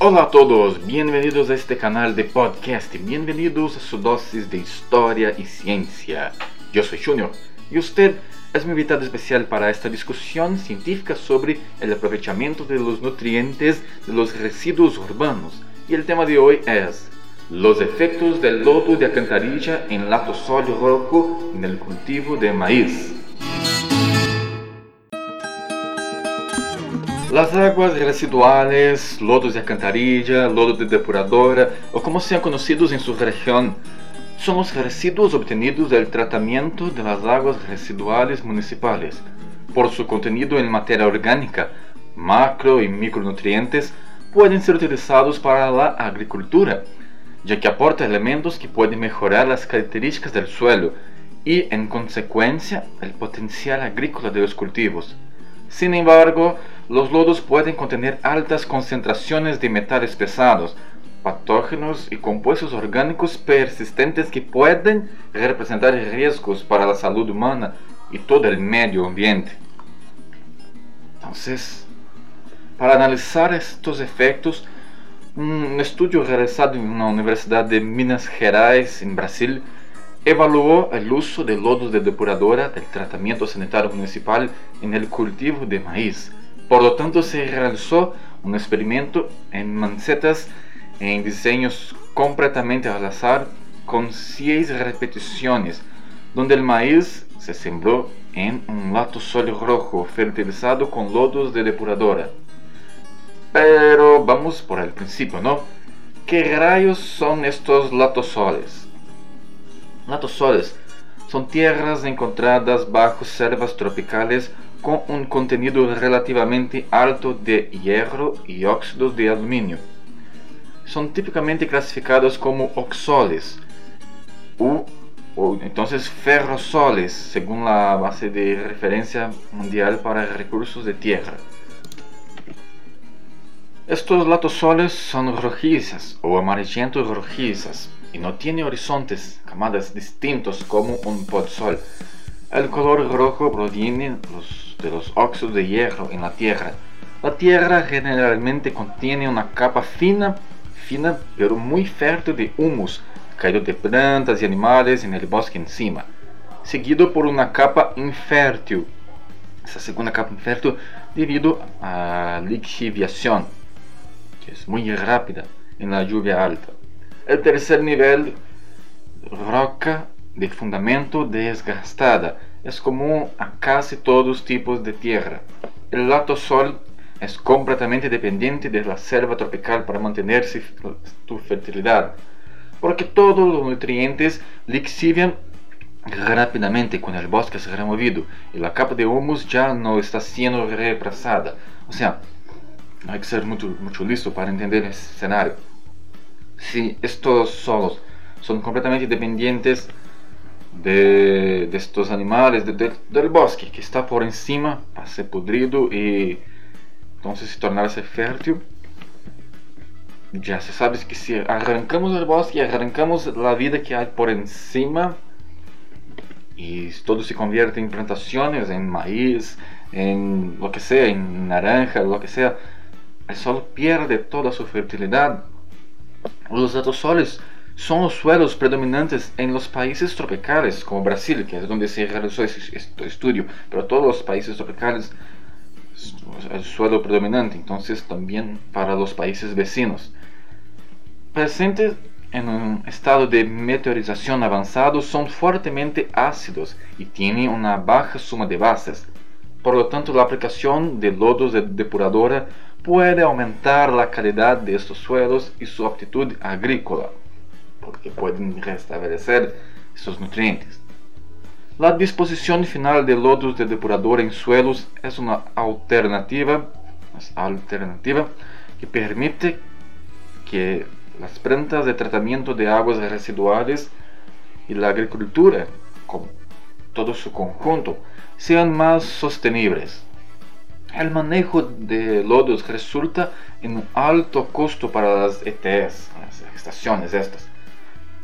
Hola a todos, bienvenidos a este canal de podcast, bienvenidos a su dosis de historia y ciencia. Yo soy Junior y usted es mi invitado especial para esta discusión científica sobre el aprovechamiento de los nutrientes de los residuos urbanos. Y el tema de hoy es los efectos del lodo de alcantarilla en latosol rojo en el cultivo de maíz. Las aguas residuales, lodos de alcantarilla, lodo de depuradora, o como sean conocidos en su región, son los residuos obtenidos del tratamiento de las aguas residuales municipales. Por su contenido en materia orgánica, macro y micronutrientes pueden ser utilizados para la agricultura, ya que aporta elementos que pueden mejorar las características del suelo y, en consecuencia, el potencial agrícola de los cultivos. Sin embargo, los lodos pueden contener altas concentraciones de metales pesados, patógenos y compuestos orgánicos persistentes que pueden representar riesgos para la salud humana y todo el medio ambiente. Entonces, para analizar estos efectos, un estudio realizado en una universidad de Minas Gerais, en Brasil, evaluó el uso de lodos de depuradora del tratamiento sanitario municipal en el cultivo de maíz por lo tanto, se realizó un experimento en mancetas en diseños completamente al azar con 6 repeticiones, donde el maíz se sembró en un latosol rojo fertilizado con lodos de depuradora. Pero vamos por el principio, ¿no? ¿Qué rayos son estos latosoles? Latosoles son tierras encontradas bajo selvas tropicales con un contenido relativamente alto de hierro y óxidos de aluminio. Son típicamente clasificados como oxoles o, entonces ferrosoles, según la base de referencia mundial para recursos de tierra. Estos latosoles son rojizas o amarillentos rojizas y no tienen horizontes, camadas distintos como un podsol. El color rojo proviene de los óxidos de hierro en la tierra. La tierra generalmente contiene una capa fina, fina pero muy fértil de humus caído de plantas y animales en el bosque encima, seguido por una capa infértil. Esa segunda capa infértil debido a lixiviación, que es muy rápida en la lluvia alta. El tercer nivel, roca de fundamento desgastada. Es común a casi todos los tipos de tierra. El latosol es completamente dependiente de la selva tropical para mantener su fertilidad, porque todos los nutrientes lixivian rápidamente cuando el bosque es removido y la capa de humus ya no está siendo reemplazada. O sea, hay que ser mucho, mucho listo para entender ese escenario. Si estos solos son completamente dependientes de, estos animales del bosque que está por encima para ser podrido y entonces tornarse fértil. Ya se sabe que si arrancamos el bosque, arrancamos la vida que hay por encima y todo se convierte en plantaciones, en maíz, en lo que sea, en naranja, lo que sea, el sol pierde toda su fertilidad. Los soles son los suelos predominantes en los países tropicales, como Brasil, que es donde se realizó este estudio, pero todos los países tropicales el suelo predominante, entonces también para los países vecinos. Presentes en un estado de meteorización avanzado, son fuertemente ácidos y tienen una baja suma de bases. Por lo tanto, la aplicación de lodos de depuradora puede aumentar la calidad de estos suelos y su aptitud agrícola porque pueden restablecer esos nutrientes. La disposición final de lodos de depurador en suelos es una alternativa, alternativa que permite que las plantas de tratamiento de aguas residuales y la agricultura, con todo su conjunto, sean más sostenibles. El manejo de lodos resulta en un alto costo para las ETS, las estaciones estas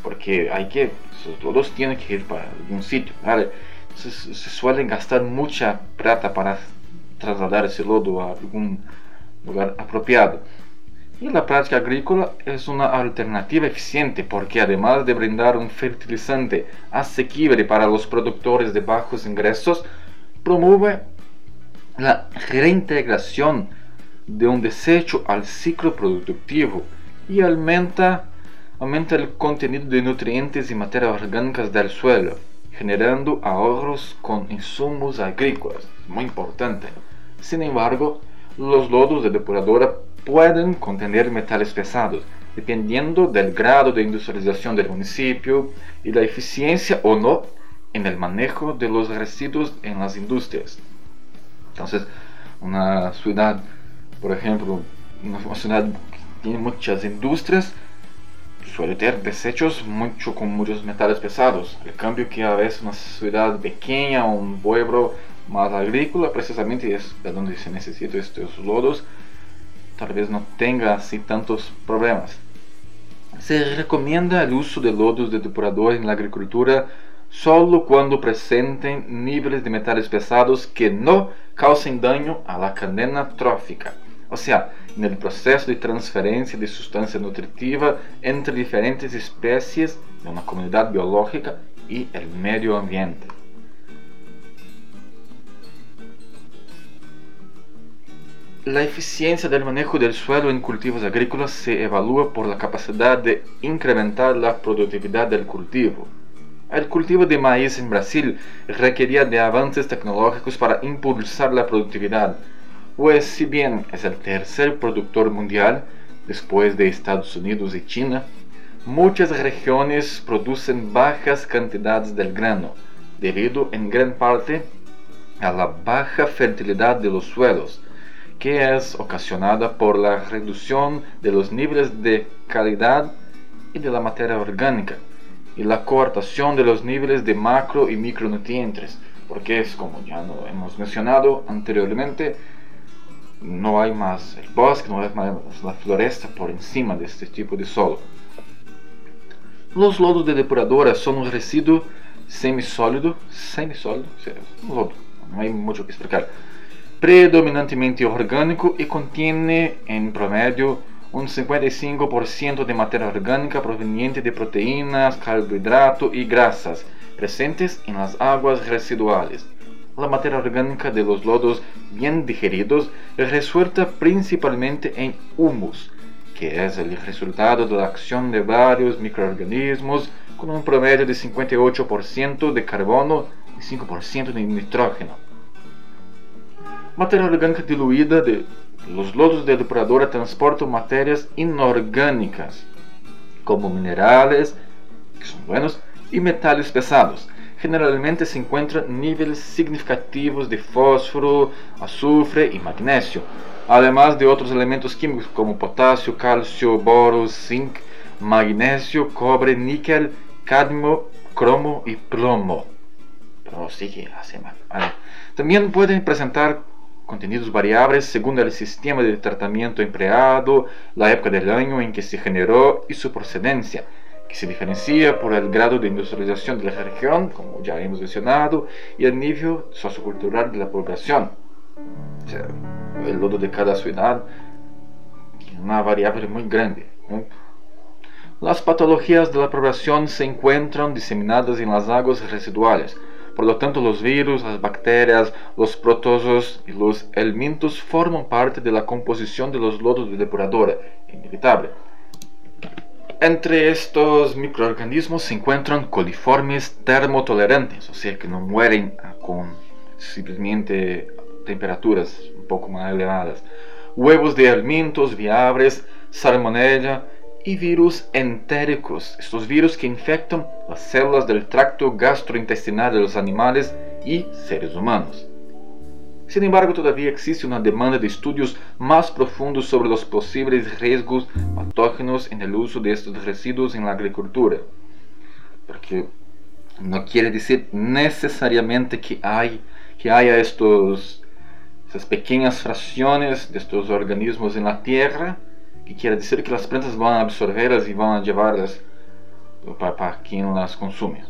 porque hay que, todos tienen que ir para algún sitio, ¿vale? Se suelen gastar mucha plata para trasladar ese lodo a algún lugar apropiado. Y la práctica agrícola es una alternativa eficiente porque además de brindar un fertilizante asequible para los productores de bajos ingresos, promueve la reintegración de un desecho al ciclo productivo y aumenta, aumenta el contenido de nutrientes y materias orgánicas del suelo, generando ahorros con insumos agrícolas. Muy importante. Sin embargo, los lodos de depuradora pueden contener metales pesados, dependiendo del grado de industrialización del municipio y la eficiencia o no en el manejo de los residuos en las industrias. Entonces, una ciudad, por ejemplo, una ciudad que tiene muchas industrias, suele tener desechos mucho con muchos metales pesados. El cambio que a veces una ciudad pequeña, un pueblo más agrícola, precisamente es de donde se necesitan estos lodos, tal vez no tenga así tantos problemas. Se recomienda el uso de lodos de depurador en la agricultura solo cuando presenten niveles de metales pesados que no causen daño a la cadena trófica, o sea, en el proceso de transferencia de sustancia nutritiva entre diferentes especies de una comunidad biológica y el medio ambiente. La eficiencia del manejo del suelo en cultivos agrícolas se evalúa por la capacidad de incrementar la productividad del cultivo. El cultivo de maíz en Brasil requería de avances tecnológicos para impulsar la productividad, pues si bien es el tercer productor mundial, después de Estados Unidos y China, muchas regiones producen bajas cantidades del grano, debido en gran parte a la baja fertilidad de los suelos, que es ocasionada por la reducción de los niveles de calidad y de la materia orgánica y la coartación de los niveles de macro y micronutrientes, porque es como ya no hemos mencionado anteriormente, no hay más el bosque, no hay más la floresta por encima de este tipo de suelo. Los lodos de depuradora son un residuo semisólido, semisólido, un lodo, no hay mucho que explicar predominantemente orgánico y contiene en promedio un 55% de materia orgánica proveniente de proteínas, carbohidratos y grasas presentes en las aguas residuales. La materia orgánica de los lodos bien digeridos resulta principalmente en humus, que es el resultado de la acción de varios microorganismos con un promedio de 58% de carbono y 5% de nitrógeno matéria orgânica diluída de los lodos de depuradora transportam matérias inorgânicas, como minerales, que são buenos, e metais pesados. Generalmente se encontram níveis significativos de fósforo, azufre e magnésio, además de outros elementos químicos como potássio, cálcio, boro, zinc, magnésio, cobre, níquel, cadmio, cromo e plomo. Também podem apresentar contenidos variables según el sistema de tratamiento empleado, la época del año en que se generó y su procedencia, que se diferencia por el grado de industrialización de la región, como ya hemos mencionado, y el nivel sociocultural de la población. O sea, el lodo de cada ciudad es una variable muy grande. Las patologías de la población se encuentran diseminadas en las aguas residuales, por lo tanto, los virus, las bacterias, los protozoos y los elementos forman parte de la composición de los lodos de depuradora, inevitable. Entre estos microorganismos se encuentran coliformes termotolerantes, o sea que no mueren con simplemente temperaturas un poco más elevadas. Huevos de alimentos viables, salmonella, y virus entéricos, estos virus que infectan las células del tracto gastrointestinal de los animales y seres humanos. Sin embargo, todavía existe una demanda de estudios más profundos sobre los posibles riesgos patógenos en el uso de estos residuos en la agricultura. Porque no quiere decir necesariamente que, hay, que haya estos, estas pequeñas fracciones de estos organismos en la tierra que quiere decir que las plantas van a absorberlas y van a llevarlas para, para quien las consume.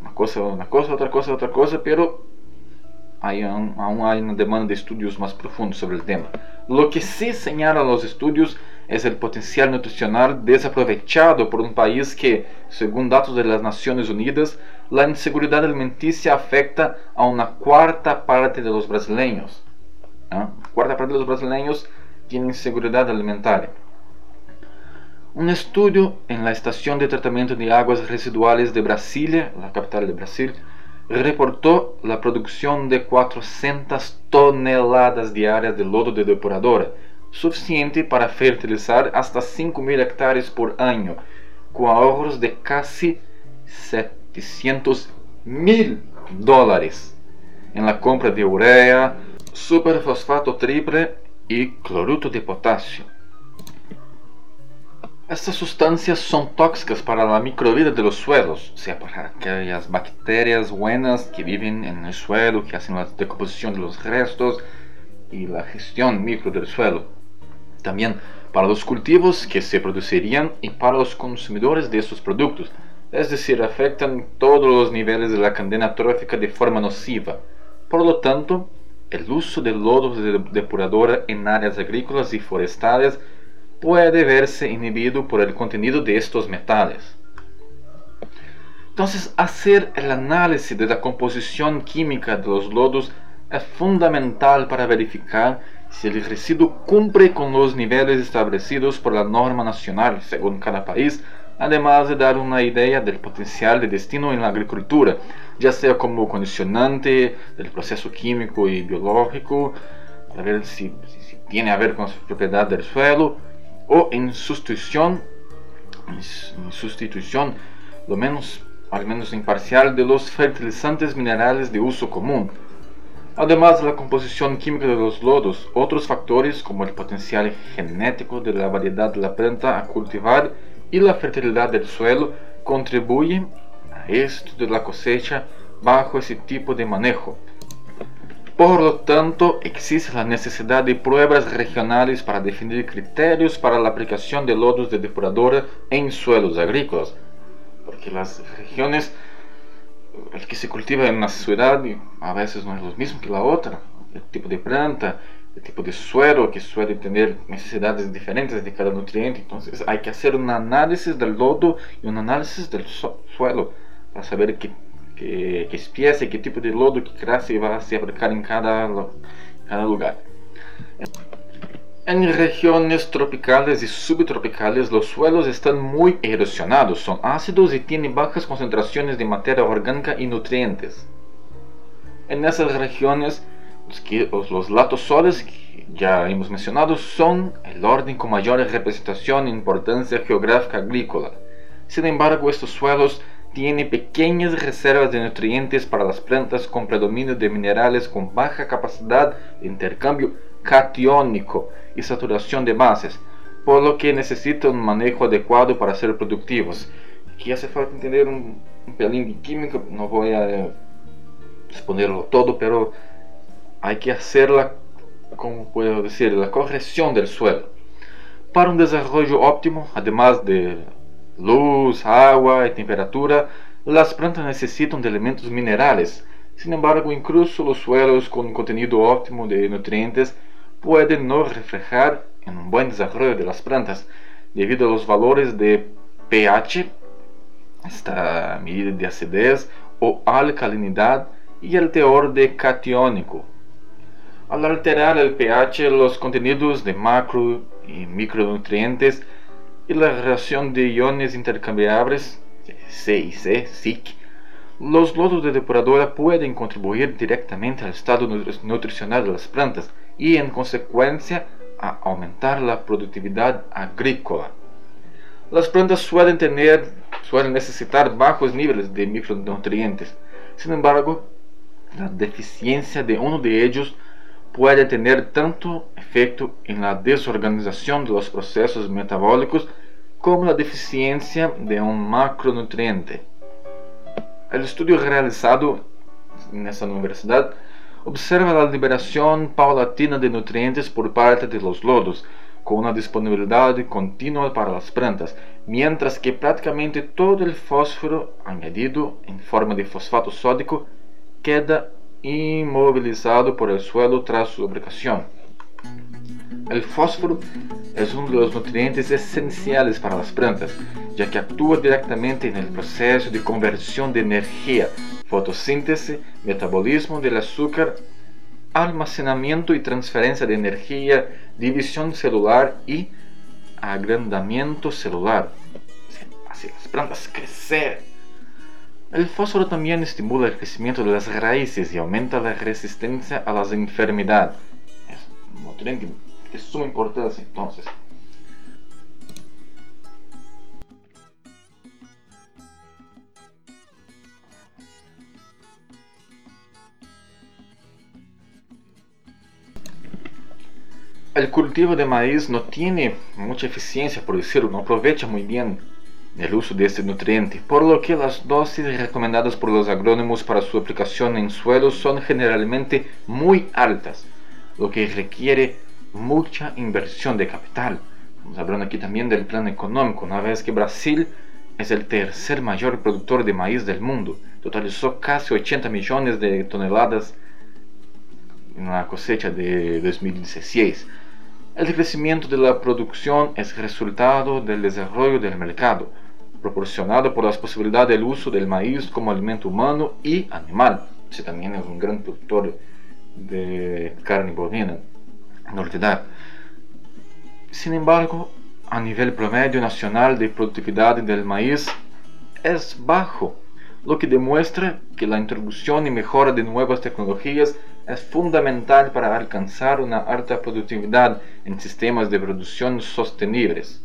Una cosa, una cosa, otra cosa, otra cosa, pero aún hay una demanda de estudios más profundos sobre el tema. Lo que sí señalan los estudios es el potencial nutricional desaprovechado por un país que, según datos de las Naciones Unidas, la inseguridad alimenticia afecta a una cuarta parte de los brasileños. ¿Ah? Cuarta parte de los brasileños tienen inseguridad alimentaria. Un estudio en la Estación de Tratamiento de Aguas Residuales de Brasilia, la capital de Brasil, reportó la producción de 400 toneladas diarias de lodo de depuradora, suficiente para fertilizar hasta 5.000 hectáreas por año, con ahorros de casi 700 mil dólares en la compra de urea, superfosfato triple y cloruro de potasio. Estas sustancias son tóxicas para la microvida de los suelos, o sea, para aquellas bacterias buenas que viven en el suelo, que hacen la decomposición de los restos y la gestión micro del suelo. También para los cultivos que se producirían y para los consumidores de estos productos, es decir, afectan todos los niveles de la cadena trófica de forma nociva. Por lo tanto, el uso de lodos de depuradora en áreas agrícolas y forestales puede verse inhibido por el contenido de estos metales. Entonces, hacer el análisis de la composición química de los lodos es fundamental para verificar si el residuo cumple con los niveles establecidos por la norma nacional según cada país, además de dar una idea del potencial de destino en la agricultura, ya sea como condicionante del proceso químico y biológico, para ver si, si tiene a ver con la propiedad del suelo, o en sustitución, sustitución, lo menos, al menos imparcial, de los fertilizantes minerales de uso común. Además de la composición química de los lodos, otros factores como el potencial genético de la variedad de la planta a cultivar y la fertilidad del suelo contribuyen a esto de la cosecha bajo ese tipo de manejo. Por lo tanto, existe la necesidad de pruebas regionales para definir criterios para la aplicación de lodos de depuradora en suelos agrícolas, porque las regiones, el que se cultiva en una ciudad a veces no es lo mismo que la otra, el tipo de planta, el tipo de suelo que suele tener necesidades diferentes de cada nutriente, entonces hay que hacer un análisis del lodo y un análisis del suelo para saber qué que, que espécie, qué tipo de lodo, qué clase va a se aplicar en cada, cada lugar. En regiones tropicales y subtropicales los suelos están muy erosionados, son ácidos y tienen bajas concentraciones de materia orgánica y nutrientes. En esas regiones, los, los latosoles que ya hemos mencionado son el orden con mayor representación e importancia geográfica agrícola. Sin embargo, estos suelos tiene pequeñas reservas de nutrientes para las plantas con predominio de minerales con baja capacidad de intercambio catiónico y saturación de bases, por lo que necesita un manejo adecuado para ser productivos. Aquí hace falta entender un, pelín de química, no voy a exponerlo todo, pero hay que hacer la, como puedo decir, la corrección del suelo. Para un desarrollo óptimo, además de luz, agua y temperatura, las plantas necesitan de elementos minerales. Sin embargo, incluso los suelos con contenido óptimo de nutrientes pueden no reflejar en un buen desarrollo de plantas debido a valores de pH, esta medida de acidez o alcalinidad y el teor de catiónico. Al alterar el pH, los contenidos de macro y micronutrientes y la relación de iones intercambiables, C y C, SIC, los lodos de depuradora pueden contribuir directamente al estado nutricional de las plantas y en consecuencia a aumentar la productividad agrícola. Las plantas suelen tener, suelen necesitar bajos niveles de micronutrientes. Sin embargo, la deficiencia de uno de ellos puede tener tanto efecto en la desorganización de los procesos metabólicos como la deficiencia de un macronutriente. El estudio realizado en esta universidad observa la liberación paulatina de nutrientes por parte de los lodos, con una disponibilidad continua para las plantas, mientras que prácticamente todo el fósforo añadido en forma de fosfato sódico queda inmovilizado por el suelo tras su aplicación. El fósforo es uno de los nutrientes esenciales para las plantas, ya que actúa directamente en el proceso de conversión de energía, fotosíntesis, metabolismo del azúcar, almacenamiento y transferencia de energía, división celular y agrandamiento celular. Así las plantas crecer. El fósforo también estimula el crecimiento de las raíces y aumenta la resistencia a las enfermedades. Es un nutriente de suma importancia entonces. El cultivo de maíz no tiene mucha eficiencia, por decirlo, no aprovecha muy bien el uso de este nutriente, por lo que las dosis recomendadas por los agrónomos para su aplicación en suelos son generalmente muy altas, lo que requiere mucha inversión de capital. Estamos hablando aquí también del plano económico, una vez que Brasil es el tercer mayor productor de maíz del mundo, totalizó casi 80 millones de toneladas en la cosecha de 2016. El crecimiento de la producción es resultado del desarrollo del mercado, proporcionado por las posibilidades del uso del maíz como alimento humano y animal. Se también es un gran productor de carne bovina. Sin embargo, a nivel promedio nacional de productividad del maíz es bajo, lo que demuestra que la introducción y mejora de nuevas tecnologías es fundamental para alcanzar una alta productividad en sistemas de producción sostenibles.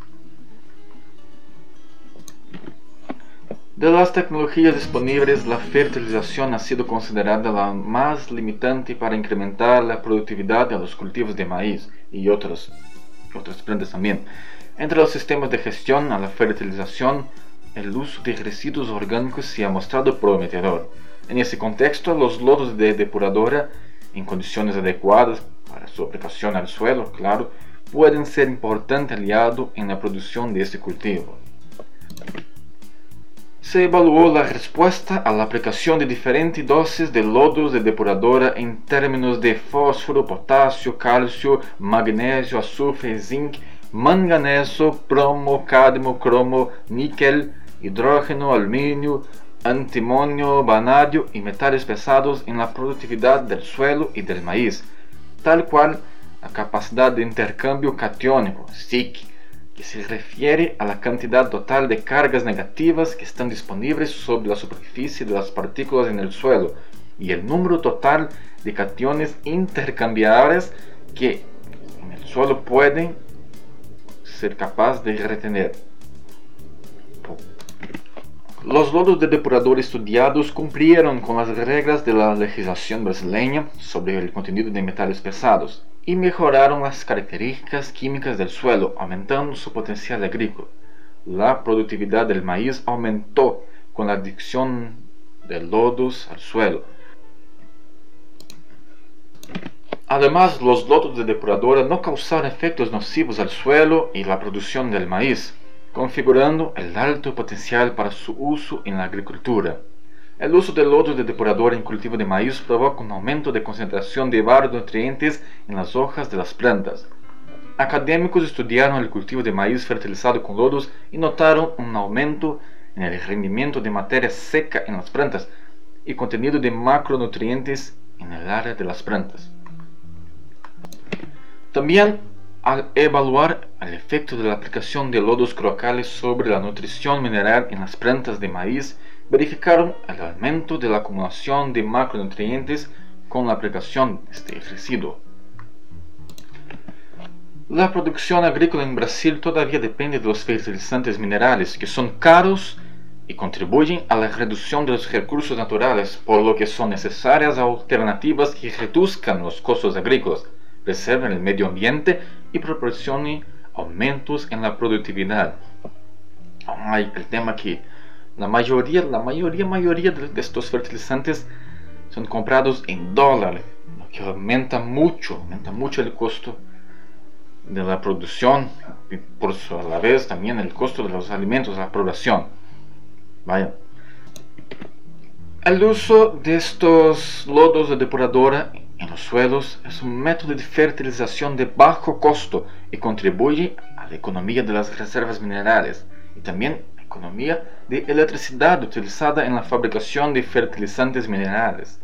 De las tecnologías disponibles, la fertilización ha sido considerada la más limitante para incrementar la productividad de los cultivos de maíz y otras, otras plantas también. Entre los sistemas de gestión a la fertilización, el uso de residuos orgánicos se ha mostrado prometedor. En ese contexto, los lodos de depuradora, en condiciones adecuadas para su aplicación al suelo, claro, pueden ser importante aliado en la producción de este cultivo se evaluó la respuesta a la aplicación de diferentes dosis de lodos de depuradora en términos de fósforo, potasio, calcio, magnesio, azufre, zinc, manganeso, plomo, cadmio, cromo, níquel, hidrógeno, aluminio, antimonio, vanadio y metales pesados en la productividad del suelo y del maíz, tal cual la capacidad de intercambio catiónico, SIC, que se refiere a la cantidad total de cargas negativas que están disponibles sobre la superficie de las partículas en el suelo y el número total de cationes intercambiables que en el suelo pueden ser capaz de retener. Los lodos de depurador estudiados cumplieron con las reglas de la legislación brasileña sobre el contenido de metales pesados y mejoraron las características químicas del suelo, aumentando su potencial agrícola. La productividad del maíz aumentó con la adición de lodos al suelo. Además, los lodos de depuradora no causaron efectos nocivos al suelo y la producción del maíz, configurando el alto potencial para su uso en la agricultura. El uso de lodo de depurador en cultivo de maíz provoca un aumento de concentración de varios nutrientes en las hojas de las plantas. Académicos estudiaron el cultivo de maíz fertilizado con lodos y notaron un aumento en el rendimiento de materia seca en las plantas y contenido de macronutrientes en el área de las plantas. También al evaluar el efecto de la aplicación de lodos crocales sobre la nutrición mineral en las plantas de maíz, verificaron el aumento de la acumulación de macronutrientes con la aplicación de este residuo. La producción agrícola en Brasil todavía depende de los fertilizantes minerales, que son caros y contribuyen a la reducción de los recursos naturales, por lo que son necesarias alternativas que reduzcan los costos agrícolas, preserven el medio ambiente y proporcionen aumentos en la productividad. Ay, el tema que la mayoría, la mayoría, mayoría de, estos fertilizantes son comprados en dólar, lo que aumenta mucho, aumenta mucho el costo de la producción y por a la vez también el costo de los alimentos, la población. Vaya. El uso de estos lodos de depuradora en los suelos es un método de fertilización de bajo costo y contribuye a la economía de las reservas minerales y también economía de electricidad utilizada en la fabricación de fertilizantes minerales.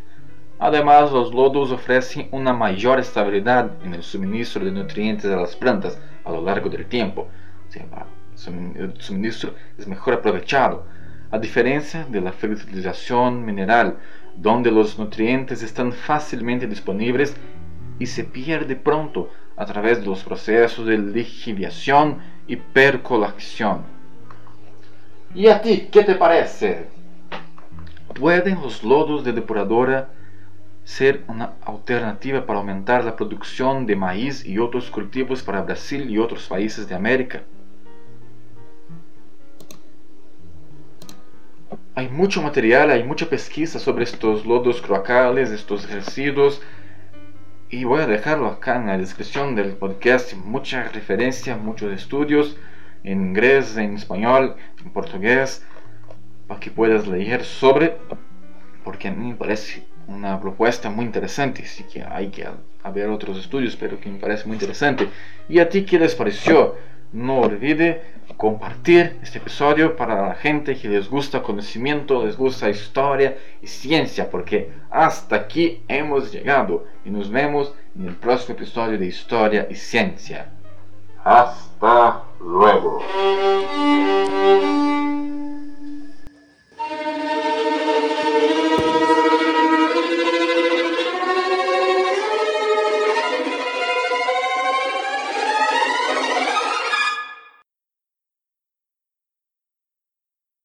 Además, los lodos ofrecen una mayor estabilidad en el suministro de nutrientes a las plantas a lo largo del tiempo. el suministro es mejor aprovechado, a diferencia de la fertilización mineral, donde los nutrientes están fácilmente disponibles y se pierde pronto a través de los procesos de lixiviación y percolación. ¿Y a ti qué te parece? ¿Pueden los lodos de depuradora ser una alternativa para aumentar la producción de maíz y otros cultivos para Brasil y otros países de América? hay mucho material, hay mucha pesquisa sobre estos lodos cloacales, estos residuos. Y voy a dejarlo acá en la descripción del podcast. Muchas referencias, muchos estudios en inglés, en español, en portugués, para que puedas leer sobre, porque a mí me parece una propuesta muy interesante. Sí que hay que haber otros estudios, pero que me parece muy interesante. ¿Y a ti qué les pareció? No olvide compartir este episodio para la gente que les gusta conocimiento, les gusta historia y ciencia, porque hasta aquí hemos llegado y nos vemos en el próximo episodio de Historia y Ciencia. Hasta luego.